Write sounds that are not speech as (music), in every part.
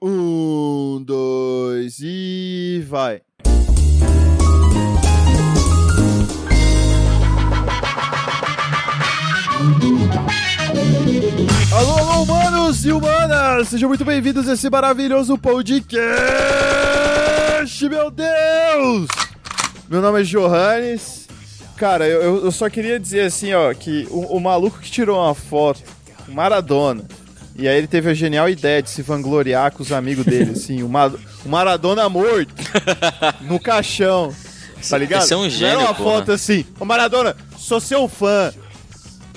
Um, dois e vai. Alô, alô, humanos e humanas! Sejam muito bem-vindos a esse maravilhoso podcast, meu Deus! Meu nome é Johannes. Cara, eu, eu só queria dizer assim, ó, que o, o maluco que tirou uma foto, Maradona, e aí ele teve a genial ideia de se vangloriar com os amigos dele, assim, o, Ma o Maradona morto, no caixão, tá ligado? Esse é um gênio, é uma porra. foto assim, ô Maradona, sou seu fã.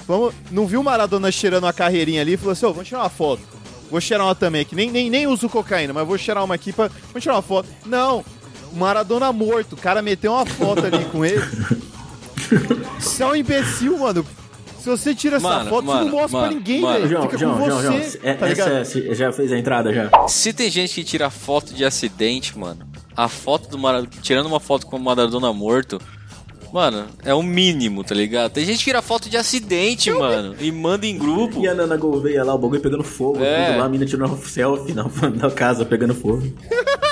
Vamos, não viu o Maradona cheirando uma carreirinha ali e falou assim, ô, vamos tirar uma foto. Vou cheirar uma também aqui, nem, nem, nem uso cocaína, mas vou cheirar uma aqui pra... Vamos tirar uma foto. Não, o Maradona morto, o cara meteu uma foto ali com ele. Você é um imbecil, mano. Se você tira essa Mano, foto, você mano, não mostra mano, pra ninguém, mano. velho. João, Fica João, com João, você, João, é- tá essa é- você já fez a entrada já? Se tem gente que tira foto de acidente, mano, a foto do Maradona, tirando uma foto com o Maradona morto, mano, é o mínimo, tá ligado? Tem gente que tira foto de acidente, mano, e manda em grupo. E a Nana Gouveia lá, o bagulho pegando fogo, É. lá, a mina tirando uma selfie na, (laughs) na casa pegando fogo. (laughs)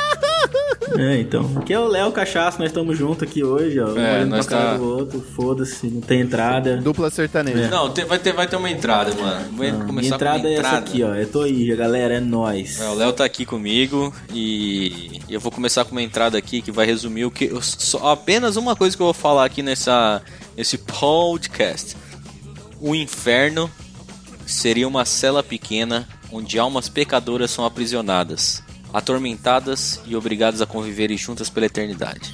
(laughs) É, então. Aqui é o Léo Cachaço, nós estamos juntos aqui hoje, ó. Um É, olhando nós pra cara tá- do outro, foda-se, não tem entrada. Dupla sertaneja. Não, tem- vai, ter, vai ter uma entrada, mano. Vou Não, começar entrada com é uma essa entrada. aqui, ó. Eu tô aí, galera, é nóis. É, o Léo tá aqui comigo e eu vou começar com uma entrada aqui que vai resumir o que eu- só apenas uma coisa que eu vou falar aqui nessa nesse podcast. O inferno seria uma cela pequena onde almas pecadoras são aprisionadas, atormentadas e obrigadas a conviverem juntas pela eternidade.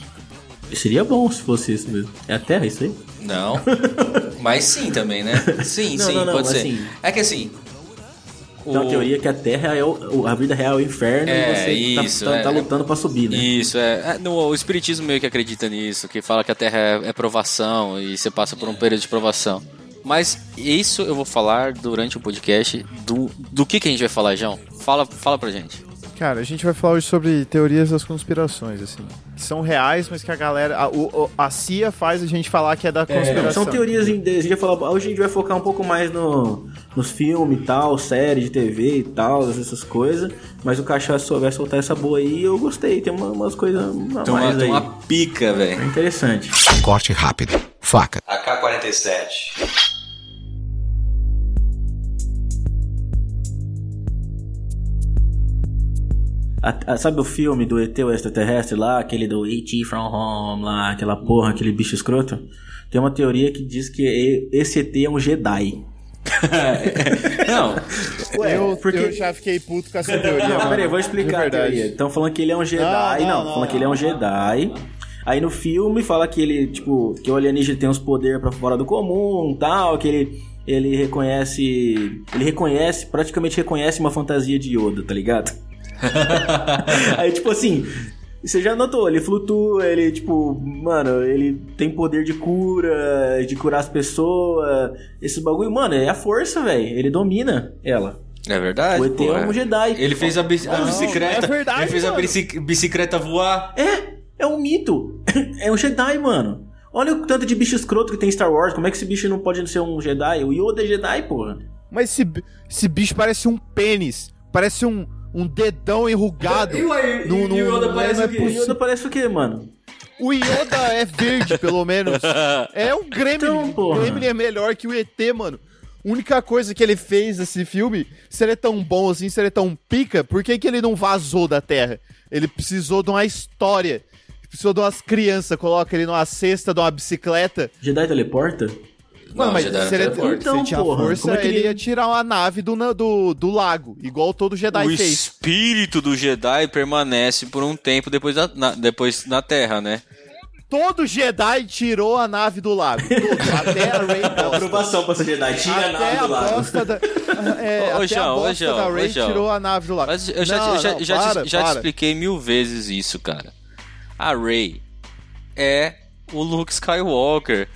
Seria bom se fosse isso mesmo. É a Terra isso aí? Não. (laughs) Mas sim também, né? Sim, Não, sim, não, não, pode ser. assim- É que assim, Então a o- teoria é que a Terra é o, a vida real é o inferno É, e você isso, tá, tá- é. tá lutando pra subir, né? Isso, é. é, no, o Espiritismo meio que acredita nisso, que fala que a Terra é, é provação e você passa por um período de provação. Mas isso eu vou falar durante o podcast. Do, do que, que a gente vai falar, João? Fala, fala pra gente. Cara, a gente vai falar hoje sobre teorias das conspirações, assim. Que são reais, mas que a galera. A, o- a CIA faz a gente falar que é da É, conspiração. são teorias em- a gente vai falar, hoje a gente vai focar um pouco mais no, nos filmes e tal, séries de TV e tal, essas coisas. Mas o Cachaço vai soltar essa boa aí e eu gostei. Tem uma- umas coisas a Tem uma, mais tem aí. uma pica, É velho. interessante. Corte rápido. Faca. AK-47. A- a- sabe o filme do ET o extraterrestre lá, aquele do E.T. from Home lá, aquela porra, aquele bicho escroto? Tem uma teoria que diz que esse ET é um Jedi. (laughs) Não, Ué, eu, porque- eu já fiquei puto com essa teoria. Não, peraí, vou explicar a teoria. Estão falando que ele é um Jedi. Não, Não, não, não, falando que ele é um Jedi. Aí no filme fala que ele, tipo, que o alienígena tem uns poderes pra fora do comum tal, que ele, ele reconhece. Ele reconhece, praticamente reconhece uma fantasia de Yoda, tá ligado? (laughs) Aí, tipo assim. Você já notou, ele flutua, ele, tipo, mano, ele tem poder de cura, de curar as pessoas. Esse bagulho, mano, é a força, velho. Ele domina ela. é verdade. O ET pô, é um Jedi. Ele fez a, bici- a bicicleta. é verdade, ele fez a mano. bici- bicicleta voar. É, é um mito. (laughs) É um Jedi, mano. Olha o tanto de bicho escroto que tem em Star Wars. Como é que esse bicho não pode ser um Jedi? O Yoda é Jedi, porra. Mas esse, esse bicho parece um pênis. Parece um, um dedão enrugado. Não- não- não é O possível. Yoda parece o quê, mano? O Yoda é verde, pelo menos. (laughs) É o Gremlin. Então, o. Gremlin é melhor que o ET, mano. Única coisa que ele fez nesse filme, se ele é tão bom assim, se ele é tão pica, por que, que ele não vazou da Terra? Ele precisou de uma história. Precisou de umas crianças, coloca ele numa cesta de uma bicicleta. Jedi teleporta? Mano, mas Jedi se ele, teleporta. se ele Então, tinha porra, força, como é que ele ele- ia tirar uma nave do, do, do lago, igual todo Jedi o fez. espírito do Jedi permanece por um tempo depois, da, na, depois na Terra, né? Todo Jedi tirou a nave do lago. Tudo. (laughs) Até a Rey bosta. Aprovação pra ser Jedi. Tira a Até nave a do lado. bosta da. (laughs) É, Ô, até João, a ô, bosta João, da Rey tirou a nave do lago. Mas eu já, Não, eu já, não, já, para, te, já te expliquei mil vezes isso, cara. A Rey é o Luke Skywalker.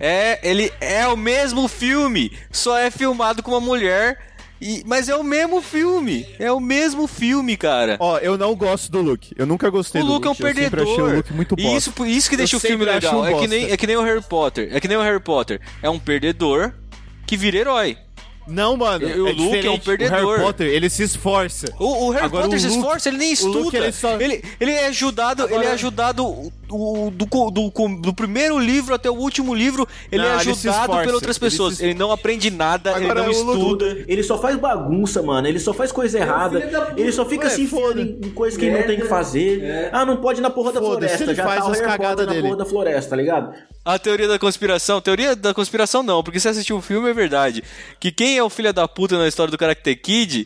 É, ele é o mesmo filme, só é filmado com uma mulher. E, mas é o mesmo filme. É o mesmo filme, cara. Ó, eu não gosto do Luke. Eu nunca gostei o do Luke é um Luke. Eu sempre perdedor. achei o Luke muito E bosta. isso, isso que deixa Eu o filme sempre legal. um é, que nem, é que nem o Harry Potter. É que nem o Harry Potter. É um perdedor que vira herói. Não, mano. O é Luke é um diferente. perdedor. O Harry Potter, ele se esforça. O, o Harry Agora, Potter o se Luke- esforça, ele nem o estuda. Luke, ele só- ele, ele é ajudado, ele é ajudado o- do, do, do primeiro livro até o último livro, ele Não, é ele ajudado esforça, por outras ele pessoas. se Ele, não aprende nada, Agora, ele não estuda. Ele só faz bagunça, mano. Ele só faz coisa errada. filho da puta. Ele só fica Ué, se enfiando foda. em em coisa que ele não tem que fazer. Ah, não pode ir na porra da floresta. ele Já faz tá o as cagadas Potter na dele. porra da floresta, tá ligado? A teoria da conspiração, teoria da conspiração não, porque se assistiu o filme é verdade. Que quem é o filho da puta na história do Karate Kid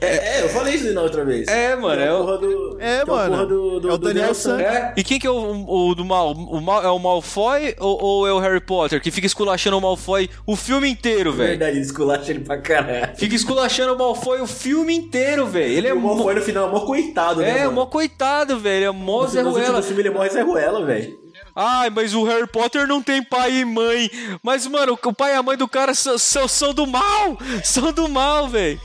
É, eu falei isso na outra vez. É, mano, é o- porra do, É, mano. É o Daniel. San. É. E quem que é o, o do mal? O mal? É o Malfoy ou, ou é o Harry Potter? Que fica esculachando o Malfoy o filme inteiro, velho. Verdade, esculacha ele pra caralho. Fica esculachando o Malfoy o filme inteiro, velho. Ele é o. Malfoy no final é mó coitado, né? É, mano? mó coitado, velho. É mó Zé No Ruela. filme ele morre Zé Ruela, velho. Ai, mas o Harry Potter não tem pai e mãe. Mas, mano, o pai e a mãe do cara são, são, são do mal. São do mal, velho.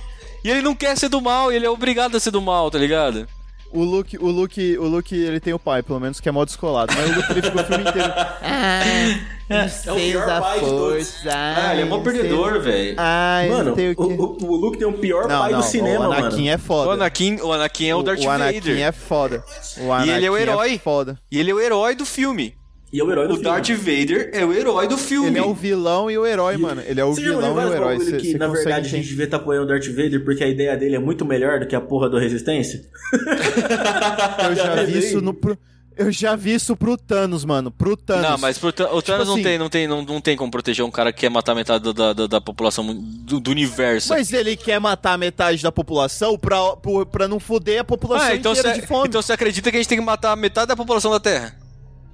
E ele não quer ser do mal, ele é obrigado a ser do mal, tá ligado? O Luke, o Luke, o Luke, ele tem o pai, pelo menos, que é mó descolado. Mas o Luke, ele ficou o filme inteiro. (laughs) É o pior pai de todos. Ah, ele é mó perdedor, velho. Ai, Mano, o o, quê. o, o Luke tem o pior Não, pai não, do cinema, o Anakin mano. é O foda. Anakin, o Anakin é o Darth Anakin Vader. é foda. O Anakin E ele é o herói. foda. E ele é o herói do filme. E é o herói do O filme. Darth Vader é o herói do filme. Ele é o vilão e o herói, mano. Ele é o Você vilão e o herói. bagulho Cê- que, cê na consegue verdade, a gente devia estar apoiando o Darth Vader porque a ideia dele é muito melhor do que a porra do Resistência? (laughs) Eu já vi isso no. pro- Eu já vi isso pro Thanos, mano. Pro Thanos. Não, mas pro, o Thanos não, assim- tem, não, tem, não, não tem como proteger um cara que quer matar metade da, da, da população do, do universo. Mas ele quer matar metade da população pra, pro- pra não foder a população ah, então inteira você, de fome. então você acredita que a gente tem que matar metade da população da Terra?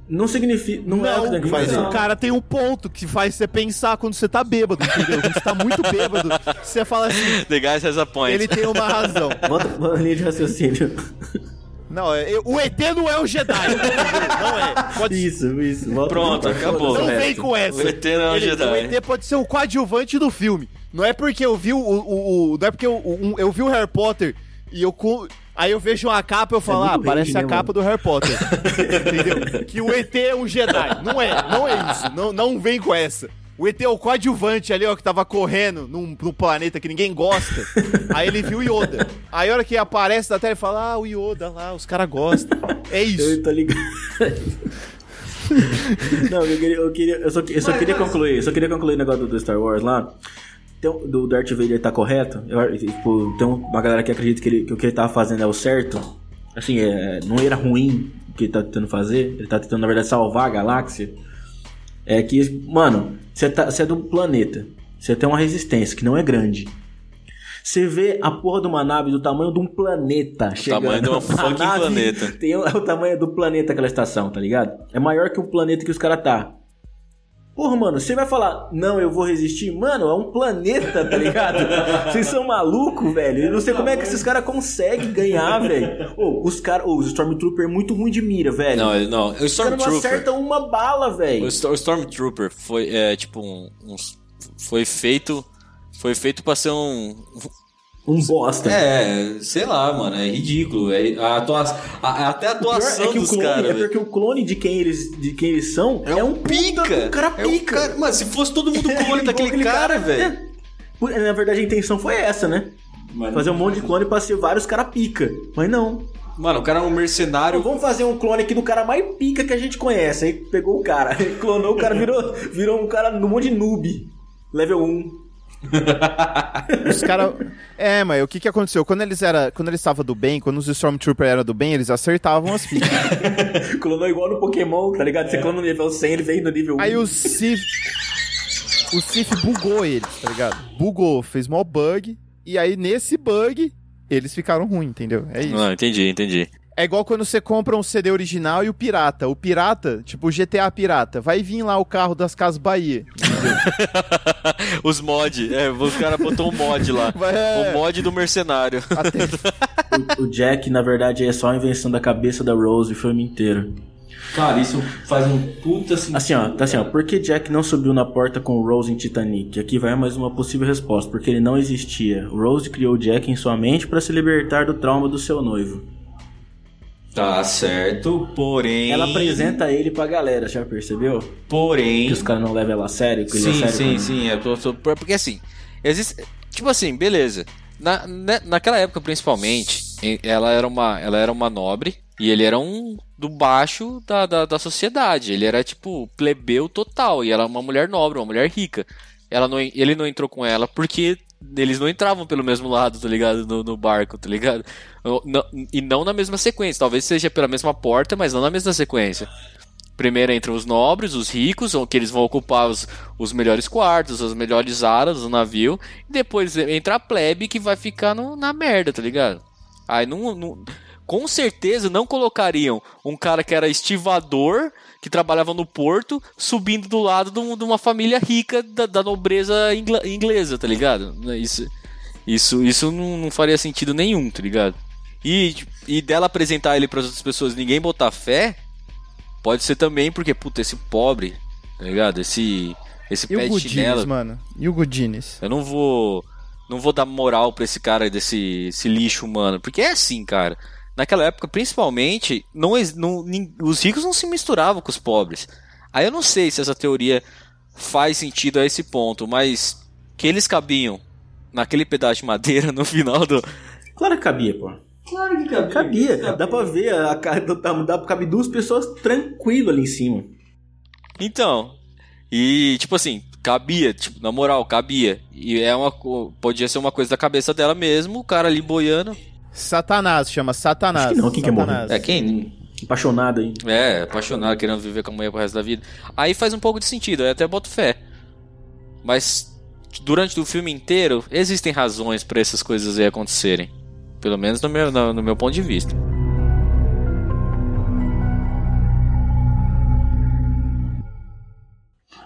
Não significa. Não, é o que tem que mas fazer. o cara tem um ponto que faz você pensar quando você tá bêbado, entendeu? Quando você tá muito bêbado, você fala assim, (laughs) The guy has a point. ele tem uma razão. Bota uma linha de raciocínio. Não, é- o ET não é o Jedi? Não é. Pode Isso, isso. Bota- Pronto, bota- acabou. o Não vem com essa. O ET não é Ele- Jedi. O ET pode ser o coadjuvante do filme. Não é porque eu vi o. o- o- não é porque eu, um- eu vi o Harry Potter e eu. Aí eu vejo uma capa e eu falo, muito ah, parece hate, a né, capa do Harry Potter. (laughs) Entendeu? Que o ET é um Jedi. Não é, não é isso. Não, não vem com essa. O ET é o coadjuvante ali, ó, que tava correndo num, num planeta que ninguém gosta. Aí ele viu o Yoda. Aí a hora que aparece na tela, ele fala, ah, o Yoda lá, os caras gostam. É isso. Eu tô ligado. Não, eu queria, eu queria, eu só, eu só queria concluir, eu só queria concluir o negócio do Star Wars lá. Um- do Darth Vader tá correto. Eu, tipo, tem uma galera que acredita que, ele- que o que ele tava fazendo é o certo. Assim, é, não era ruim o que ele tá tentando fazer. Ele tá tentando, na verdade, salvar a galáxia. É que, mano, você tá, é do planeta. Você tem uma resistência que não é grande. Você vê a porra de uma nave do tamanho de um planeta chegando. tamanho de um A fucking planeta. Tem o, o tamanho do planeta aquela estação, tá ligado? É maior que o planeta que os caras tá. Porra, mano, você vai falar, não, eu vou resistir? Mano, é um planeta, tá ligado? (laughs) Vocês são malucos, velho. Eu não sei como é que esses caras conseguem ganhar, velho. Ô, os caras, ô, os Stormtrooper é muito ruim de mira, velho. Não, não. O caras não Stormtrooper. acertam uma bala, velho. O, Stor- o Stormtrooper foi, é, tipo, um, uns- foi feito. Foi feito pra ser um. Um bosta. É, sei lá, mano, é ridículo. É, a atua, a- até a atuação é que o dos clone, caras. é porque o clone de quem eles, de quem eles são é, um pica. puta do cara É um pica. cara- Mano, se fosse todo mundo (laughs) É clone daquele aquele cara, velho. é. Na verdade, a intenção foi essa, né? Fazer um monte de clone pra ser vários cara pica. Mas não. Mano, o cara é um mercenário. Vamos fazer um clone aqui do cara mais pica que a gente conhece. Aí pegou o cara, (laughs) clonou o cara, virou, virou um cara no monte de noob. Level 1. (laughs) Os caras. É, mas o que que aconteceu? Quando eles era, quando eles estavam do bem, quando os Stormtroopers eram do bem, eles acertavam as fichas. (laughs) Clonou igual no Pokémon, tá ligado? Você clona no nível 100, ele veio no nível 1. Aí o Sif. O Sif bugou eles, tá ligado? Bugou, fez mó bug. E aí, nesse bug, eles ficaram ruins, entendeu? É isso. Não, entendi, entendi. É igual quando você compra um CD original e o pirata. O pirata, tipo o GTA pirata, vai vir lá o carro das Casas Bahia. (laughs) Os mod, é, os caras botou um mod lá. (laughs) É. O mod do mercenário. (laughs) Até- O, o Jack, na verdade, é só a invenção da cabeça da Rose o filme inteiro. Cara, isso faz um puta Assim, ó, tá assim, ó. Por que Jack não subiu na porta com Rose em Titanic? Aqui vai mais uma possível resposta. Porque ele não existia. Rose criou Jack em sua mente para se libertar do trauma do seu noivo. Tá certo, porém. Ela apresenta ele pra galera, já percebeu? Porém. Que os caras não levam ela a sério, que ele é Sim, sério sim, sim. É, tô- tô- porque assim, existe. tipo assim, beleza. Na, né, naquela época, principalmente, ela era uma, ela era uma nobre e ele era um do baixo da, da, da sociedade. Ele era, tipo, plebeu total. E ela é uma mulher nobre, uma mulher rica. Ela não, ele não entrou com ela porque eles não entravam pelo mesmo lado, tá ligado? No, no barco, tá ligado? E não na mesma sequência. Talvez seja pela mesma porta, mas não na mesma sequência. Primeiro entram os nobres, os ricos, que eles vão ocupar os, os melhores quartos, as melhores aras do navio. E depois entra a plebe que vai ficar no- na merda, tá ligado? Aí não, não- com certeza não colocariam um cara que era estivador, que trabalhava no porto, subindo do lado de, um- uma família rica da, da nobreza inglesa, tá ligado? Isso, isso, isso não, faria sentido nenhum, tá ligado? E, e dela apresentar ele para outras pessoas e ninguém botar fé, pode ser também porque, puta, esse pobre, tá ligado? Esse, esse E o pé de Gudines, chinelo. mano? E o Gudines? Eu não vou. Não vou dar moral pra esse cara desse esse lixo humano. Porque é assim, cara. Naquela época, principalmente, não, não- os ricos não se misturavam com os pobres. Aí eu não sei se essa teoria faz sentido a esse ponto, mas que eles cabiam naquele pedaço de madeira no final do. Claro que cabia, pô. Claro que cabia. Cabia. Dá pra ver, a, dá, dá, cabe duas pessoas tranquilo ali em cima. Então. E, tipo assim, cabia, tipo, na moral, cabia. E é uma. Podia ser uma coisa da cabeça dela mesmo, o cara ali boiando. Satanás, chama Satanás. Acho que não, quem quer morrer? Satanás. É, quem, Apaixonado aí. É, apaixonado, querendo viver com a mulher pro resto da vida. Aí faz um pouco de sentido, eu até boto fé. Mas durante o filme inteiro, existem razões pra essas coisas aí acontecerem. Pelo menos no meu, no, no meu ponto de vista.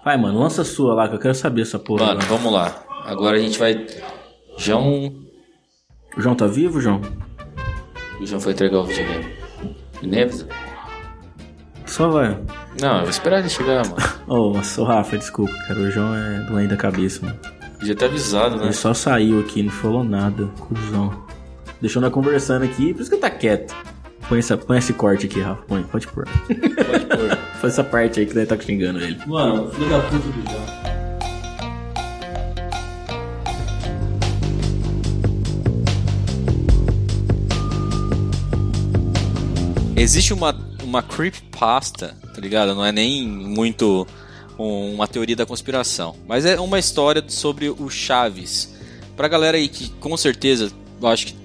Vai, mano, lança a sua lá, que eu quero saber essa porra. Mano, lá. vamos lá. Agora a gente vai. João. O João tá vivo, João? O João foi entregar o videogame. Nem avisa. Só vai. Não, eu vou esperar ele chegar, mano. (laughs) Ô, oh, Rafa, desculpa, cara. O João é doente da cabeça, mano. Podia ter avisado, né? Ele só saiu aqui, não falou nada, cuzão. Deixou nós conversando aqui, por isso que ele tá quieto. Põe, essa, põe esse corte aqui, Rafa. Põe, pode pôr. Pode pôr. (laughs) Faz essa parte aí que daí tá xingando ele. Mano, filho da puta do João. Existe uma, uma creepypasta, tá ligado? Não é nem muito um- uma teoria da conspiração. Mas é uma história sobre o Chaves. Pra galera aí que com certeza, eu acho que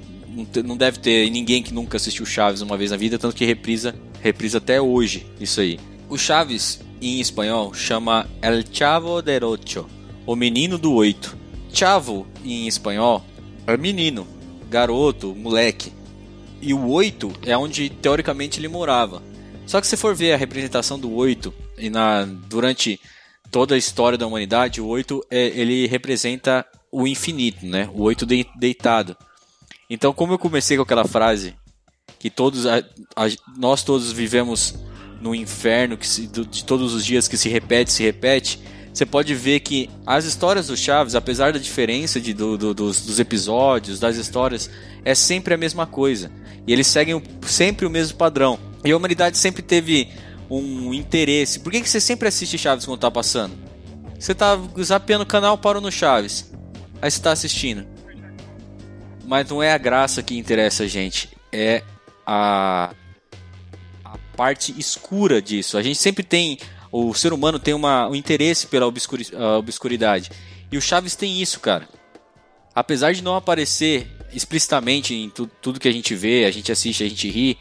não deve ter ninguém que nunca assistiu Chaves uma vez na vida, tanto que reprisa, reprisa até hoje isso aí. O Chaves, em espanhol, chama El Chavo del Ocho, o menino do oito. Chavo, em espanhol, é menino, garoto, moleque. E o 8 é onde teoricamente ele morava. Só que se for ver a representação do 8 e na durante toda a história da humanidade, o 8 é, ele representa o infinito, né? O 8 de- deitado. Então, como eu comecei com aquela frase que todos a- a- nós todos vivemos no inferno que se- de todos os dias que se repete, se repete, você pode ver que as histórias do Chaves, apesar da diferença de, do- do- dos, dos episódios, das histórias, é sempre a mesma coisa. E eles seguem sempre o mesmo padrão. E a humanidade sempre teve um interesse. Por que, que você sempre assiste Chaves quando tá passando? Você tá zapeando o canal, parou no Chaves. Aí você tá assistindo. Mas não é a graça que interessa a gente. É a, a parte escura disso. A gente sempre tem. O ser humano tem uma, um interesse pela obscuri- obscuridade. E o Chaves tem isso, cara. Apesar de não aparecer explicitamente em tu- tudo que a gente vê, a gente assiste, a gente ri,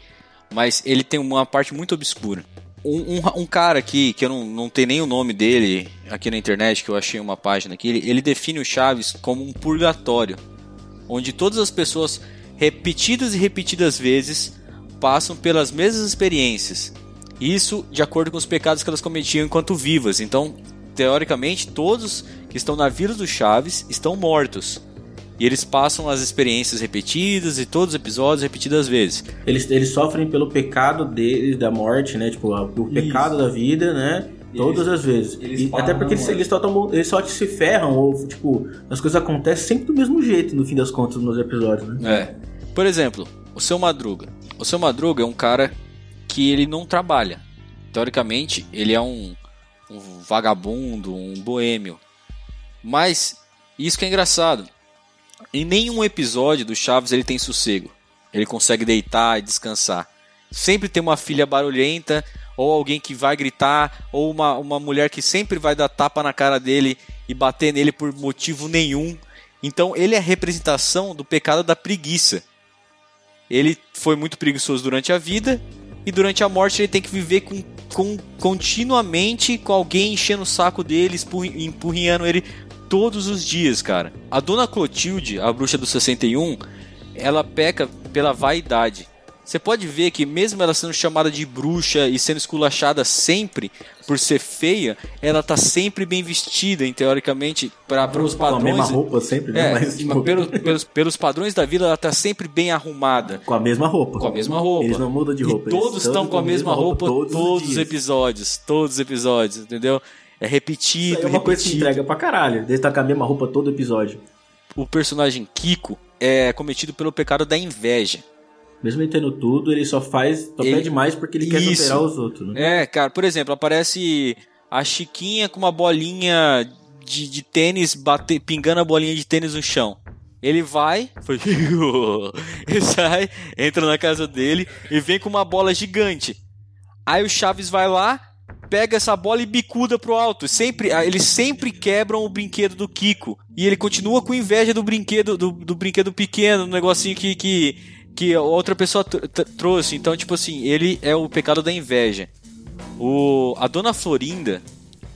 mas ele tem uma parte muito obscura. Um, um- um cara aqui, que eu não, não tenho nem o nome dele aqui na internet, que eu achei uma página aqui, ele, ele define o Chaves como um purgatório, onde todas as pessoas, repetidas e repetidas vezes, passam pelas mesmas experiências. Isso de acordo com os pecados que elas cometiam enquanto vivas. Então, teoricamente, todos que estão na Vila do Chaves estão mortos. E eles passam as experiências repetidas e todos os episódios repetidas vezes. Eles, eles sofrem pelo pecado deles, da morte, né? Tipo, o pecado da vida, né? Todas as vezes. eles E até porque eles, eles, só tomam- eles só se ferram, ou, tipo, as coisas acontecem sempre do mesmo jeito, no fim das contas, nos episódios, né? É. Por exemplo, o seu Madruga. O seu Madruga é um cara que ele não trabalha. Teoricamente, ele é um, um vagabundo, um boêmio. Mas, isso que é engraçado. Em nenhum episódio do Chaves ele tem sossego. Ele consegue deitar e descansar. Sempre tem uma filha barulhenta, ou alguém que vai gritar, ou uma, uma mulher que sempre vai dar tapa na cara dele e bater nele por motivo nenhum. Então ele é a representação do pecado da preguiça. Ele foi muito preguiçoso durante a vida e durante a morte ele tem que viver com, com continuamente com alguém enchendo o saco dele, empurrinhando ele todos os dias, cara. A dona Clotilde, a bruxa do 61, ela peca pela vaidade. Você pode ver que mesmo ela sendo chamada de bruxa e sendo esculachada sempre por ser feia, ela tá sempre bem vestida, e, teoricamente, para os Com a padrões. mesma roupa sempre, né? É, Mas, tipo, pelo- pelos, pelos padrões da vida, ela tá sempre bem arrumada. com a mesma roupa. Com a mesma roupa. Eles não mudam de roupa. E todos estão com a mesma roupa, todos, os dias. episódios. Todos os episódios, entendeu? É repetido, Isso é uma coisa que repetido. entrega pra caralho. Eles tá com a mesma roupa todo episódio. O personagem Kiko é cometido pelo pecado da inveja. Mesmo ele tendo tudo, ele só faz, só Ele- pede mais porque ele quer Isso. superar os outros, né? É, cara, por exemplo, aparece a Chiquinha com uma bolinha de, de tênis, bate, pingando a bolinha de tênis no chão. Ele vai, foi, (laughs) ele sai, entra na casa dele e vem com uma bola gigante. Aí o Chaves vai lá, pega essa bola e bicuda pro alto. Sempre, ah, eles sempre quebram o brinquedo do Kiko. E ele continua com inveja do brinquedo do, do brinquedo pequeno, um negocinho que, que, que outra pessoa tr- tr- trouxe. Então, tipo assim, ele é o pecado da inveja. O, a dona Florinda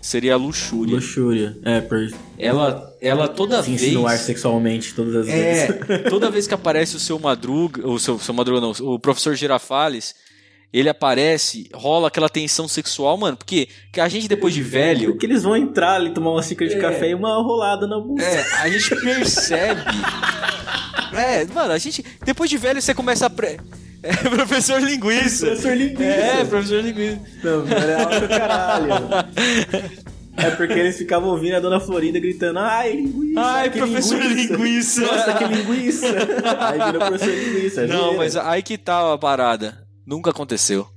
seria a luxúria. Luxúria. É, por Ela, ela toda se vez. insinuar sexualmente todas as É, vezes. toda vez que aparece o seu Madruga, o seu, seu Madruga não, o professor Girafales, ele aparece, rola aquela tensão sexual, mano, porque que a gente depois de velho, Porque eles vão entrar ali, tomar uma xícara de café e uma rolada na bunda. é, a gente (laughs) percebe. É, mano, a gente depois de velho você começa a pre... É, (laughs) professor linguiça. Professor linguiça. É, professor linguiça. Não, mano, é alto caralho. (laughs) É porque eles ficavam ouvindo a dona Florinda gritando: Ai, linguiça! Ai, professor linguiça." Nossa, que linguiça! Aí vira o professor linguiça. Não, zoeira. mas aí que tá a parada. Nunca aconteceu.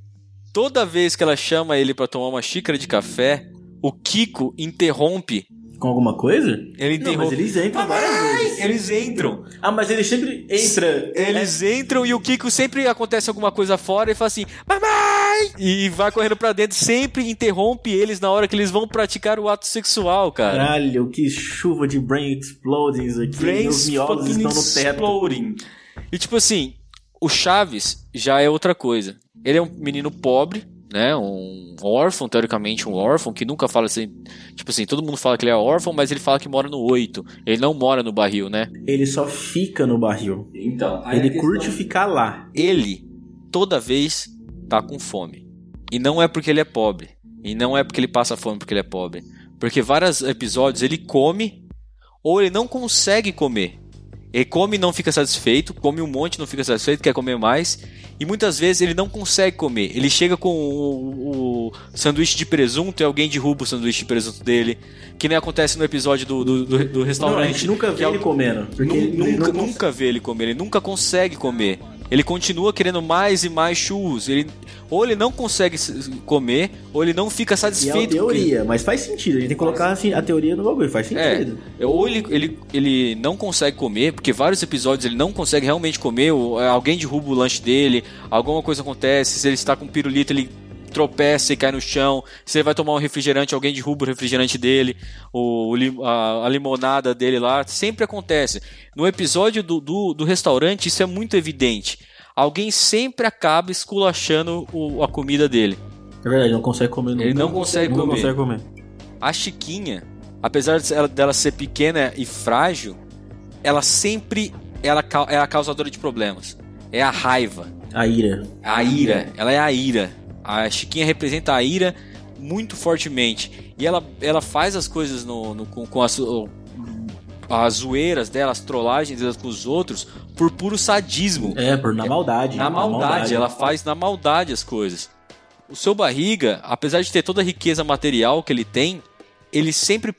Toda vez que ela chama ele pra tomar uma xícara de café, o Kiko interrompe. Com alguma coisa? Ele Não, interrompe. mas eles entram várias vezes. Eles entram. Ah, mas ele sempre entra. Eles entram e o Kiko sempre acontece alguma coisa fora e fala assim: Mamãe! E vai correndo pra dentro, sempre interrompe eles na hora que eles vão praticar o ato sexual, cara. Caralho, que chuva de brain explodings aqui. Brains Meus miolos estão no teto. exploding. E tipo assim, o Chaves já é outra coisa. Ele é um menino pobre, né? Um órfão, teoricamente um órfão, que nunca fala assim. Tipo assim, todo mundo fala que ele é órfão, mas ele fala que mora no oito. Ele não mora no barril, né? Ele só fica no barril. Então, Ele questão- curte ficar lá. Ele, toda vez, tá com fome. E não é porque ele é pobre. E não é porque ele passa fome porque ele é pobre. Porque vários episódios ele come ou ele não consegue comer. Ele come e não fica satisfeito, come um monte e não fica satisfeito, quer comer mais. E muitas vezes ele não consegue comer. Ele chega com o, o sanduíche de presunto e alguém derruba o sanduíche de presunto dele. Que nem acontece no episódio do, do, do- do Não, restaurante. a gente nunca que vê é ele o- comendo. Ele nunca, não nunca vê ele comer, ele nunca consegue comer. Ele continua querendo mais e mais churros. Ele, ou ele não consegue comer, ou ele não fica E é satisfeito. com o que- teoria, mas faz sentido. A gente tem que colocar assim, a teoria no bagulho, faz É, sentido. ou ele, ele, ele não consegue comer, porque vários episódios ele não consegue realmente comer, ou é, alguém derruba o lanche dele, alguma coisa acontece, se ele está com pirulito, ele tropeça e cai no chão, se ele vai tomar um refrigerante, alguém derruba o refrigerante dele, o, a, a limonada dele lá, sempre acontece. No episódio do, do, do restaurante, isso é muito evidente. Alguém sempre acaba esculachando o- a comida dele. É verdade, não consegue comer nunca. Ele não consegue Nunca comer. consegue comer. A Chiquinha, apesar de ela- dela ser pequena e frágil, ela sempre ela é a causadora de problemas. É a raiva, A ira. a ira. Ela é a ira. A Chiquinha representa a ira muito fortemente. E ela, ela faz as coisas no, no- com, com as, as zoeiras dela, as trollagens dela com os outros, por puro sadismo. É, por, na maldade. Na maldade, ela faz na maldade as coisas. O seu barriga, apesar de ter toda a riqueza material que ele tem, ele sempre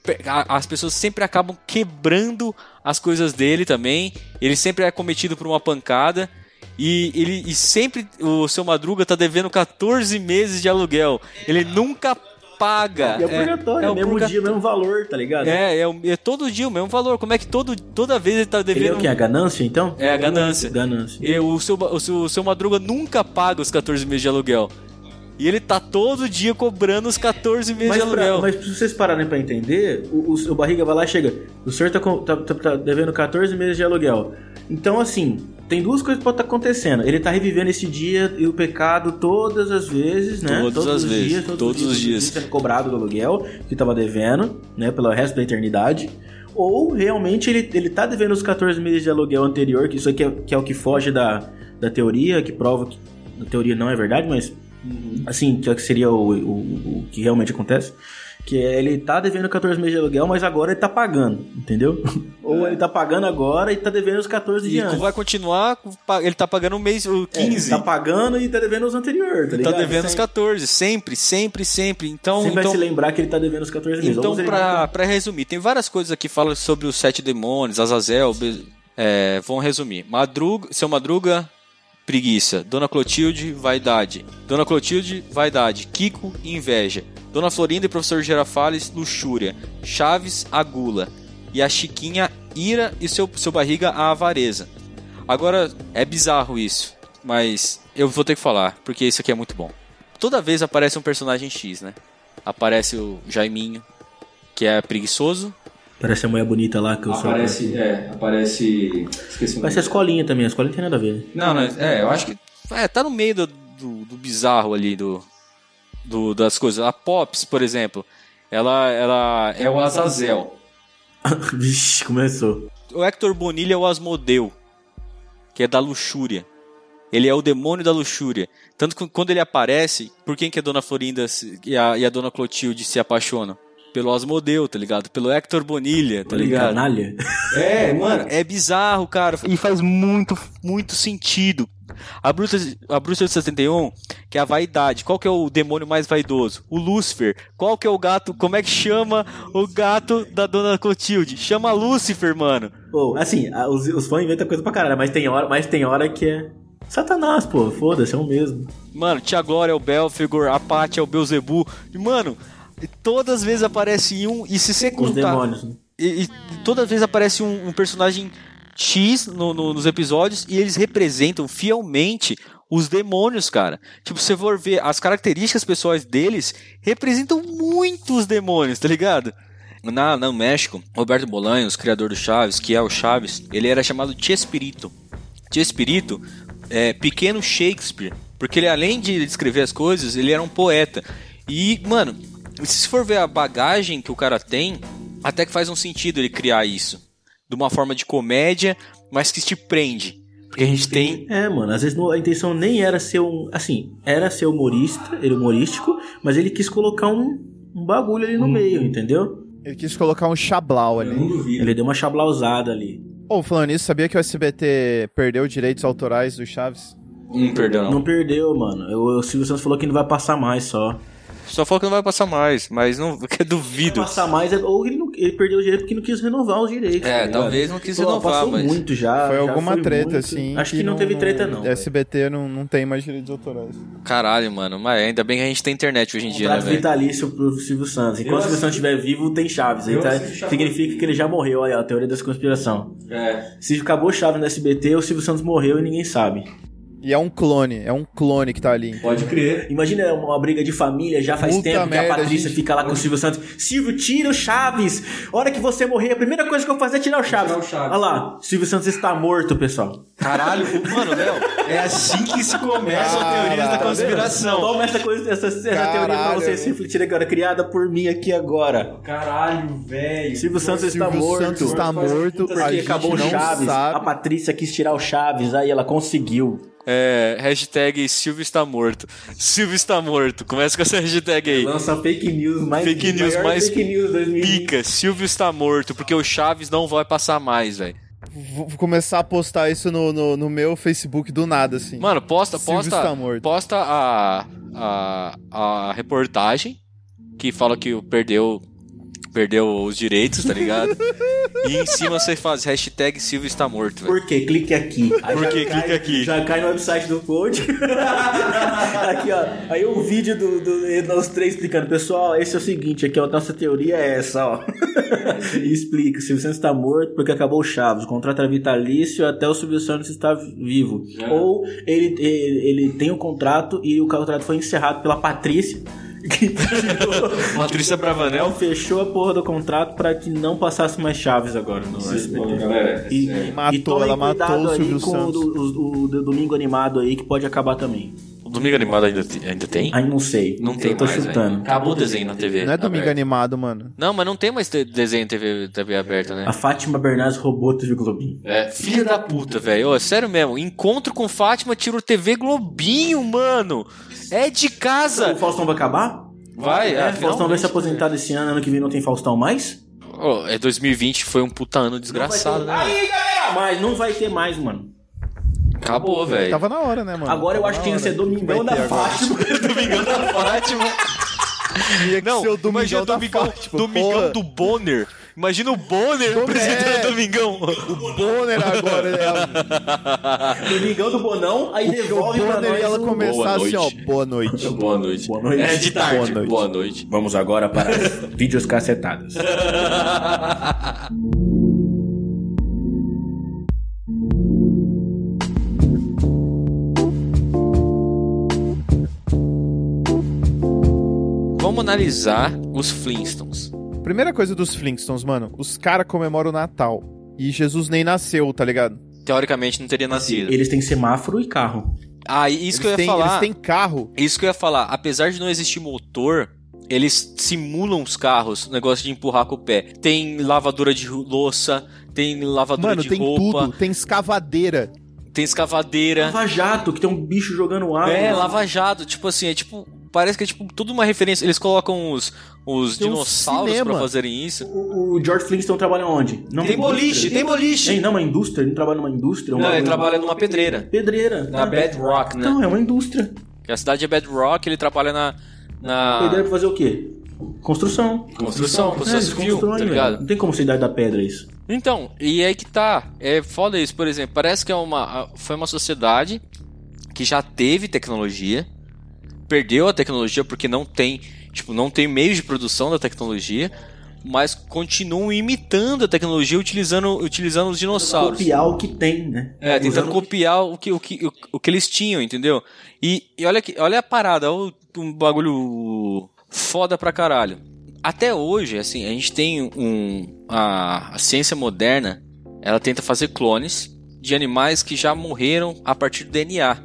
as pessoas sempre acabam quebrando as coisas dele também. Ele sempre é cometido por uma pancada e ele e sempre o seu Madruga tá devendo 14 meses de aluguel. Ele nunca paga. E é o purgatório, é, o o mesmo purga- dia, mesmo valor, tá ligado? É, é, o- é todo dia o mesmo valor. Como é que todo, toda vez ele tá Ele é devendo. o que? A ganância, então? É, a ganância. Ganância. E o seu, o, seu, o seu Madruga nunca paga os 14 meses de aluguel. E ele tá todo dia cobrando os 14 meses Mas, de pra, aluguel. mas pra vocês pararem pra entender, o, o, o barriga vai lá e chega. O senhor tá, tá- tá- tá devendo 14 meses de aluguel. Então, assim, tem duas coisas que podem estar acontecendo. Ele tá revivendo esse dia e o pecado todas as vezes, né? Todas todos as os vezes, dias, todos os dias. sendo cobrado do aluguel que tava devendo, né? Pelo resto da eternidade. Ou realmente ele, ele tá devendo os 14 meses de aluguel anterior, que isso aqui é, que é o que foge da, da teoria, que prova que a teoria não é verdade, mas assim, que é que seria o, o, o que realmente acontece. Que é ele tá devendo 14 meses de aluguel, mas agora ele tá pagando, entendeu? (laughs) Ou ele tá pagando agora e tá devendo os 14 de E antes. vai continuar, ele tá pagando o mês o É, 15. tá pagando e tá devendo os anteriores, tá tá devendo os Sempre- 14, sempre, sempre, sempre. Então, Sempre vai então, se lembrar que ele tá devendo os 14 meses. então pra, vai- pra resumir, tem várias coisas aqui que falam sobre os sete demônios, Azazel, é, vamos resumir. Madruga, seu Madruga, preguiça. Dona Clotilde, vaidade. Dona Clotilde, vaidade. Kiko, inveja. Dona Florinda e professor Girafales, luxúria. Chaves, a gula. E a Chiquinha, ira e seu, seu barriga, a avareza. Agora, é bizarro isso, mas eu vou ter que falar, porque isso aqui é muito bom. Toda vez aparece um personagem X, né? Aparece o Jaiminho, que é preguiçoso. Parece a mulher bonita lá que eu sou. Aparece, é, aparece. Esqueci o Parece a escolinha também, a escolinha não tem nada a ver. Não, não, é, eu acho que é, tá no meio do, do, do bizarro ali do, do das coisas. A Pops, por exemplo, ela ela é o Azazel. (laughs) Vixe, começou. O Hector Bonilha é o Asmodeu, que é da luxúria. Ele é o demônio da luxúria. Tanto que quando ele aparece, por quem que a Dona Florinda e a, e a Dona Clotilde se apaixonam? Pelo Asmodeu, tá ligado? Pelo Hector Bonilha, tá ligado? Canalha. É, mano, é bizarro, cara. E faz muito, muito sentido. A bruxa, a bruxa de 71, que é a vaidade. Qual que é o demônio mais vaidoso? O Lúcifer. Qual que é o gato? Como é que chama o gato da Dona Clotilde? Chama Lúcifer, mano. Pô, assim, a- os, os fãs inventam coisa pra caralho, mas tem hora, mas tem hora que é. Satanás, pô, foda-se, é o mesmo. Mano, Tia Glória é o Belfigor, a Paty é o Beuzebu. E, mano, todas as vezes aparece um, e se você Os contar... demônios. né? E, e toda vez aparece um, um personagem X no- no- nos episódios e eles representam fielmente os demônios, cara. Tipo, se você for ver as características pessoais deles, representam muitos demônios, tá ligado? Na, no México, Roberto Bolanhos, criador do Chaves, que é o Chaves, ele era chamado Chespirito. Chespirito é pequeno Shakespeare, porque ele além de escrever as coisas, ele era um poeta. E, mano, se for ver a bagagem que o cara tem, até que faz um sentido ele criar isso. De uma forma de comédia, mas que te prende. Porque a gente tem. É, mano, às vezes não- a intenção nem era ser um. Assim, era ser humorista, ele humorístico, mas ele quis colocar um, um bagulho ali no meio, entendeu? Ele quis colocar um chablau Eu ali. não duvido. Ele deu uma chablausada ali. Ô, falando nisso, sabia que o SBT perdeu direitos autorais do Chaves? Hum, perdão. Não perdeu, mano. O, o Silvio Santos falou que não vai passar mais só. Só falou que não vai passar mais, mas não. (laughs) Que Vai duvido. passar mais, é- ou ele, não- ele perdeu o direito porque não quis renovar os direitos. É, tá talvez não quis Pô, renovar, passou mas- muito já. Foi já alguma treta, muito. assim. Acho que, não, teve treta, não. SBT não, não tem mais direitos autorais. Caralho, mano. Mas ainda bem que a gente tem internet hoje em dia, né, velho? vitalício pro Silvio Santos. Enquanto o Silvio Santos estiver vivo, tem Chaves. Aí tá- assisto Chaves. significa que ele já morreu. Olha, a teoria da conspiração. É. Se acabou Chaves no SBT, o Silvio Santos morreu e ninguém sabe. E é um clone, é um clone que tá ali. Pode crer. Imagina uma briga de família já faz Puta tempo que merda, a Patrícia gente. fica lá com o Silvio Santos. Silvio, tira o Chaves! Hora que você morrer, a primeira coisa que eu vou fazer é tirar o Chaves. Tirar o Chaves. Olha lá, Silvio Santos está morto, pessoal. Caralho, mano, Léo, é assim que se começa a teoria da conspiração. Toma essa, coisa, essa, essa teoria pra vocês velho. refletirem agora, criada por mim aqui agora. Caralho, velho. Silvio Santos está Silvio morto. Santos está morto, Porque a gente acabou o não Chaves. A sabe. Patrícia quis tirar o Chaves, aí ela conseguiu. É, hashtag Silvio está morto. Silvio está morto. Começa com essa hashtag aí. Lança fake news mais Fake news maior mais fake news 2020. Pica, Silvio está morto, porque o Chaves não vai passar mais, velho. Vou começar a postar isso no, no, no meu Facebook do nada, assim. Mano, posta, Silvio posta, está morto. posta a, a, a reportagem que fala que o perdeu perdeu os direitos, tá ligado? e em cima você faz hashtag Silvio está morto, velho. Por quê? Clique aqui. Aí Por que cai- clica aqui? Já cai no website do Pod. (laughs) aqui, ó. Aí o vídeo do, do nós três explicando. Pessoal, esse é o seguinte, aqui, ó. Nossa teoria é essa, ó. e (laughs) explica. Silvio Santos está morto porque acabou o Chaves. O contrato era vitalício até o Silvio Santos estar vivo. Ou ele, ele, ele tem o contrato e o contrato foi encerrado pela Patrícia. (laughs) Patrícia Bravanel. Fechou a porra do contrato pra que não passasse mais Chaves agora no SBT. galera. E, é, Matou, e ela matou o aí Silvio com Santos. O, o- o do- domingo animado aí que pode acabar também. O Domingo Animado ainda, ainda tem? Aí não sei. Não tem Eu tô mais, chutando. velho. Acabou o desenho na TV. Não é domingo aberta. animado, mano. Não, mas não tem mais desenho TV, TV aberta, né? A Fátima Bernardes roubou a TV Globinho. É, filha da puta, velho. Ô, sério mesmo. Encontro com Fátima tirou TV Globinho, mano. É de O casa. Faustão vai acabar? Vai, É, é. o Faustão vai se aposentar esse ano, ano que vem não tem Faustão mais? Ô, é 2020, foi um puta ano desgraçado, né? Aí, galera! Mas não vai ter mais, mano. Acabou, velho. Tava na hora, né, mano? Agora eu acho que tinha que ser. (laughs) Domingão da. Fátima. Domingão da Fátima. Não, ser o Domingão imagina da Domingão, Fátima, Domingão porra. do Bonner. Imagina o Bonner apresentando é. o Domingão. O Bonner agora, né? (laughs) Domingão do Bonão, aí O devolve pra Bonner nós e ela o- começar assim, ó. noite. Boa noite. Boa noite. Boa noite. É de tarde. Boa noite. Boa noite. Vamos agora para (laughs) vídeos cacetadas. Vamos analisar os Flintstones. Primeira coisa dos Flintstones, mano. Os caras comemoram o Natal. E Jesus nem nasceu, tá ligado? Teoricamente não teria nascido. Eles têm semáforo e carro. Ah, e isso que eu ia eles, têm, falar. eles têm carro. Isso que eu ia falar. Apesar de não existir motor, eles simulam os carros, o negócio de empurrar com o pé. Tem lavadora de louça, tem lavadora Mano, de tem roupa, tudo. Tem escavadeira. tem escavadeira. Lava Jato, que tem um bicho jogando água. É, lava jato, tipo assim, é tipo. Parece que é tipo tudo uma referência. Eles colocam os, os Tem um dinossauros cinema. pra fazerem isso. O, o George Flintstone trabalha onde? Não Tem boliche, tem boliche. Ei, não, uma indústria? Ele não trabalha numa indústria? um Não, ele trabalha numa pedreira. Pedreira. Na Ah, Bedrock, né? Não, é uma indústria. Que a cidade é Bedrock, ele trabalha na. na Pedreira pra fazer o quê? Construção. construção, construção É, eles civil, tá ligado? Não tem como ser idade da pedra isso. Então, e aí que tá. É foda isso, por exemplo. Parece que é uma, foi uma sociedade que já teve tecnologia, perdeu a tecnologia porque não tem, tipo, não tem meios de produção da tecnologia, mas continuam imitando a tecnologia utilizando, utilizando os dinossauros. Copiar o que tem, né? É, tentando copiar o que, o, que, o, o que eles tinham, entendeu? E, e olha, que, olha a parada, olha o- um bagulho foda pra caralho. Até hoje, assim, a gente tem um. A, a ciência moderna, ela tenta fazer clones de animais que já morreram a partir do DNA.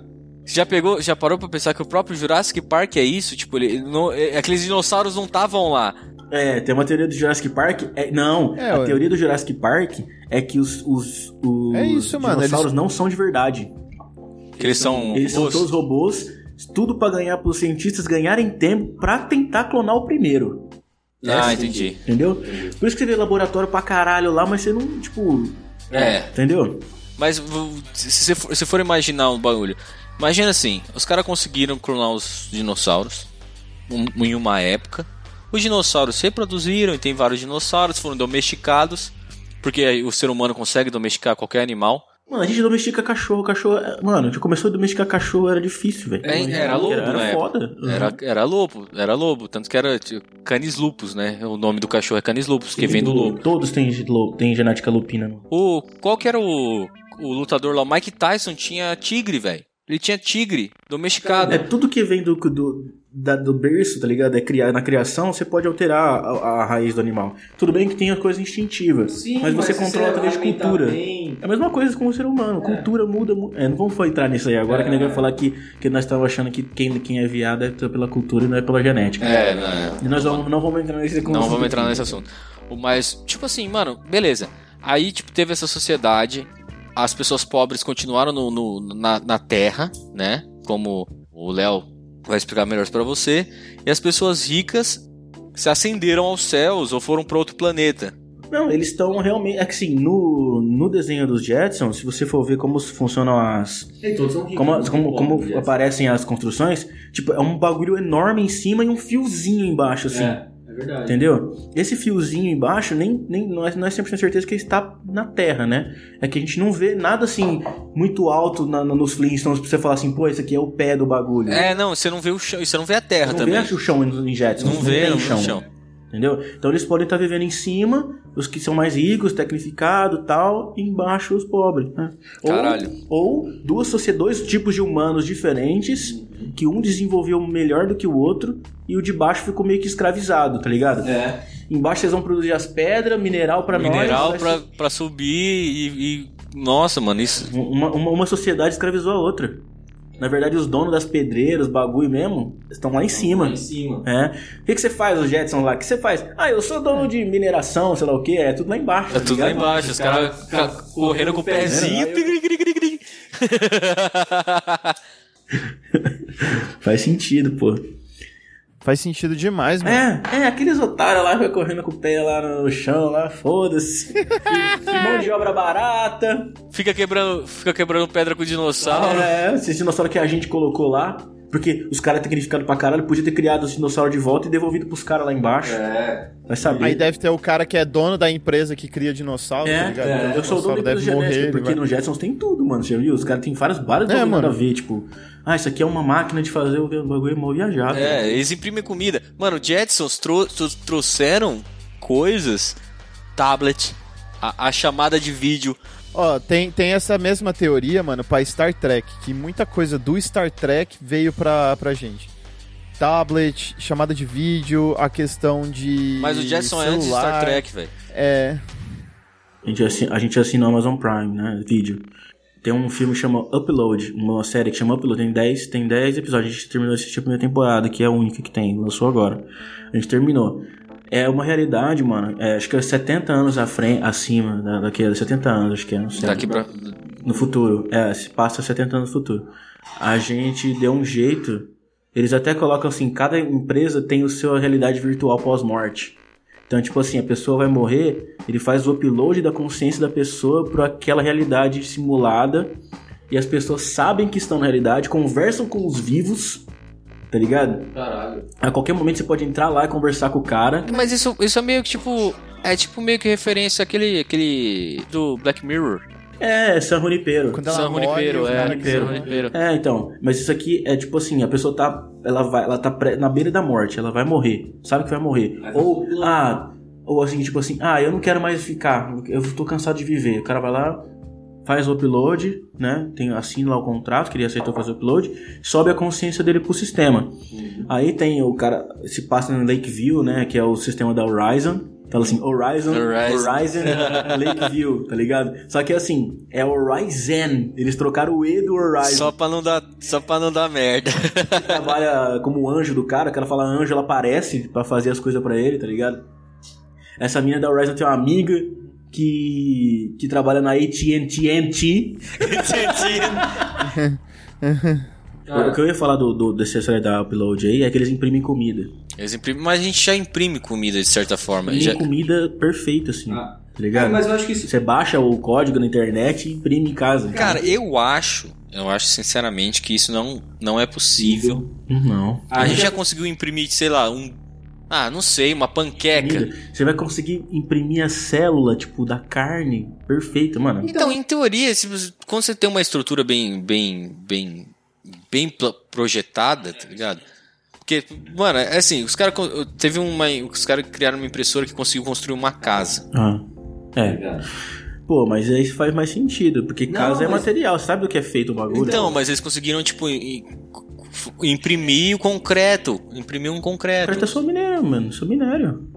Você já pegou, já parou pra pensar que o próprio Jurassic Park é isso? Tipo, ele, não, é- aqueles dinossauros não estavam lá. É, tem uma teoria do Jurassic Park. É, não, É, a ué. teoria do Jurassic Park é que os, os, os É isso, mano, dinossauros não são de verdade. Que eles são. Eles são todos robôs, tudo pra ganhar pros cientistas ganharem tempo pra tentar clonar o primeiro. Ah, Essa- entendi. Entendeu? Por isso que você vê laboratório pra caralho lá, mas você não, tipo. É. Entendeu? Mas se você for, se for imaginar um bagulho, imagina assim, os caras conseguiram clonar os dinossauros em uma época. Os dinossauros se reproduziram e tem vários dinossauros, foram domesticados, porque o ser humano consegue domesticar qualquer animal. Mano, a gente domestica cachorro, cachorro. Mano, a gente começou a domesticar cachorro, era difícil, velho. É, era lobo, Era, né? foda. Era, era lobo, era lobo, tanto que era tipo, canis lupus, né? O nome do cachorro é canis lupus, que vem do lobo. Todos têm, têm genética lupina, mano. O, qual que era o, o lutador lá? O Mike Tyson tinha tigre, velho. Ele tinha tigre domesticado. É tudo que vem do, do, da- do berço, tá ligado? É criar, na criação, você pode alterar a, a raiz do animal. Tudo bem que tem a coisa instintiva, mas você controla através de cultura. É a mesma coisa com o ser humano. Cultura muda. mu- É, não vamos entrar nisso aí agora, que ninguém vai falar que, que nós estamos achando que quem, quem é viado é pela cultura e não é pela genética. É, não, é. E nós vamos, não vamos entrar nesse Não vamos entrar nesse assunto. Mas, tipo assim, mano, beleza. Aí, tipo, teve essa sociedade. As pessoas pobres continuaram no, no- na, na terra, né? Como o Léo vai explicar melhor pra você. E as pessoas ricas se ascenderam aos céus ou foram pra outro planeta. Não, eles estão realmente. É que assim, no, no desenho dos Jetsons, se você for ver como funcionam as. E todos são ricos. Como, né? como, como Yes. aparecem as construções, tipo, é um bagulho enorme em cima e um fiozinho embaixo, assim. É verdade. Entendeu? Esse fiozinho embaixo, nem, nem, não, é, não é 100% certeza que ele está na Terra, né? É que a gente não vê nada assim, muito alto na, na- nos Flintstones pra você falar assim, pô, esse aqui é o pé do bagulho. É, não, você não vê o chão, você não vê a terra não também. vê o chão em Jetsons. Não não vê o chão. Entendeu? Então eles podem estar vivendo em cima, os que são mais ricos, tecnificados e tal, e embaixo os pobres. Né? Ou- Caralho. Ou, duas sociedades, dois tipos de humanos diferentes, que um desenvolveu melhor do que o outro, e o de baixo ficou meio que escravizado, tá ligado? É. Embaixo eles vão produzir as pedras, mineral pra Mineral nós. pra, vai pra subir e, e- Nossa, mano, isso. Uma, uma, uma sociedade escravizou a outra. Na verdade, os donos das pedreiras, bagulho mesmo, estão lá em cima. Lá em cima. É. O que, que você faz, os Jetson lá? O que você faz? Ah, eu sou dono de mineração, sei lá o que, é tudo lá embaixo. É tá tudo lá ligado? embaixo, os caras cara ca- fica correndo com o pezinho. gri. (laughs) (laughs) Faz sentido, pô. Faz sentido demais, mano. É, é, aqueles otários lá correndo com o pé lá no chão, lá, foda-se. (laughs) Que mão de obra barata. Fica quebrando, fica quebrando pedra com o dinossauro. É, esse dinossauro que a gente colocou lá. Porque os caras tecnificados pra caralho, podia ter criado os dinossauros de volta e devolvido pros caras lá embaixo. É. Vai saber. Aí deve ter o cara que é dono da empresa que cria dinossauro, tá É, ligado? é, eu sou o dono dinossauro da empresa genética, ele porque vai- no Jetsons tem tudo, mano. Você já viu? Os caras têm várias, várias É, nada a mano. ver, tipo... Ah, isso aqui é uma máquina de fazer o bagulho mal viajado. É, eles imprimem comida. Mano, Jetsons trou- tro- trouxeram coisas, tablet, a, a chamada de vídeo. Ó, tem, tem essa mesma teoria, mano, pra Star Trek, que muita coisa do Star Trek veio pra, pra gente. Tablet, chamada de vídeo, a questão de. Mas o Jetson é antes de Star celular. Trek, velho. É. A gente, assina, a gente assina o Amazon Prime, né? Vídeo. Tem um filme que chama Upload, uma série que chama Upload, tem 10, tem 10 episódios. A gente terminou esse tipo a primeira temporada, que é a única que tem, lançou agora. A gente terminou. É uma realidade, mano. É, acho que é 70 anos à frente, acima da, daquele, 70 anos, acho que é, não sei. Daqui pra. No futuro, é, se passa 70 anos no futuro. A gente deu um jeito. Eles até colocam assim: cada empresa tem o seu realidade virtual pós-morte. Então, tipo assim, a pessoa vai morrer, ele faz o upload da consciência da pessoa para aquela realidade simulada. E as pessoas sabem que estão na realidade, conversam com os vivos, tá ligado? Caralho. A qualquer momento você pode entrar lá e conversar com o cara. Mas isso, isso é meio que tipo. É tipo meio que referência àquele. aquele. do Black Mirror. É, San Junipero. Quando ela San morre, Junipero, é. San Junipero. É, então, mas isso aqui é tipo assim, a pessoa tá, ela vai, ela tá pré- na beira da morte, ela vai morrer, sabe que vai morrer. Mas ou, não- ah, ou assim, tipo assim, ah, eu não quero mais ficar, eu tô cansado de viver. O cara vai lá, faz o upload, né, tem, assina lá o contrato, que ele aceitou fazer o upload, sobe a consciência dele pro sistema. Aí tem o cara, se passa no Lakeview, né, que é o sistema da Horizon, Fala assim, Horizon, Horizon. Horizon, (laughs) Lakeview, tá ligado? Só que assim, é Horizon. Eles trocaram o E do Horizon Só pra não dar. Só pra não dar merda. trabalha como anjo do cara, o cara fala anjo, ela aparece pra fazer as coisas pra ele, tá ligado? Essa mina da Horizon tem uma amiga que que trabalha na AT&T. (laughs) O que eu ia falar do, do desse série da Upload aí é que eles imprimem comida. Eles imprimem, mas a gente já imprime comida de certa forma. Imprimem Já, comida perfeita, assim. Ah. Tá ligado? É, mas eu acho que isso. Você baixa o código na internet e imprime em casa. cara, eu acho. Eu acho sinceramente que isso não, não é possível. Não. A gente já conseguiu imprimir, sei lá, um. Ah, não sei, uma panqueca. Comida. Você vai conseguir imprimir a célula, tipo, da carne perfeita, mano. Então, em teoria, se você- quando você tem uma estrutura bem, bem, bem, bem projetada, tá ligado? Porque, mano, é assim, os caras teve uma, os caras criaram uma impressora que conseguiu construir uma casa. Ah. É. Pô, mas aí faz mais sentido, porque Não, casa é mas- material, sabe do que é feito o bagulho? Então, mas eles conseguiram tipo imprimir o concreto, imprimir um concreto é concreto. só minério, mano, só minério.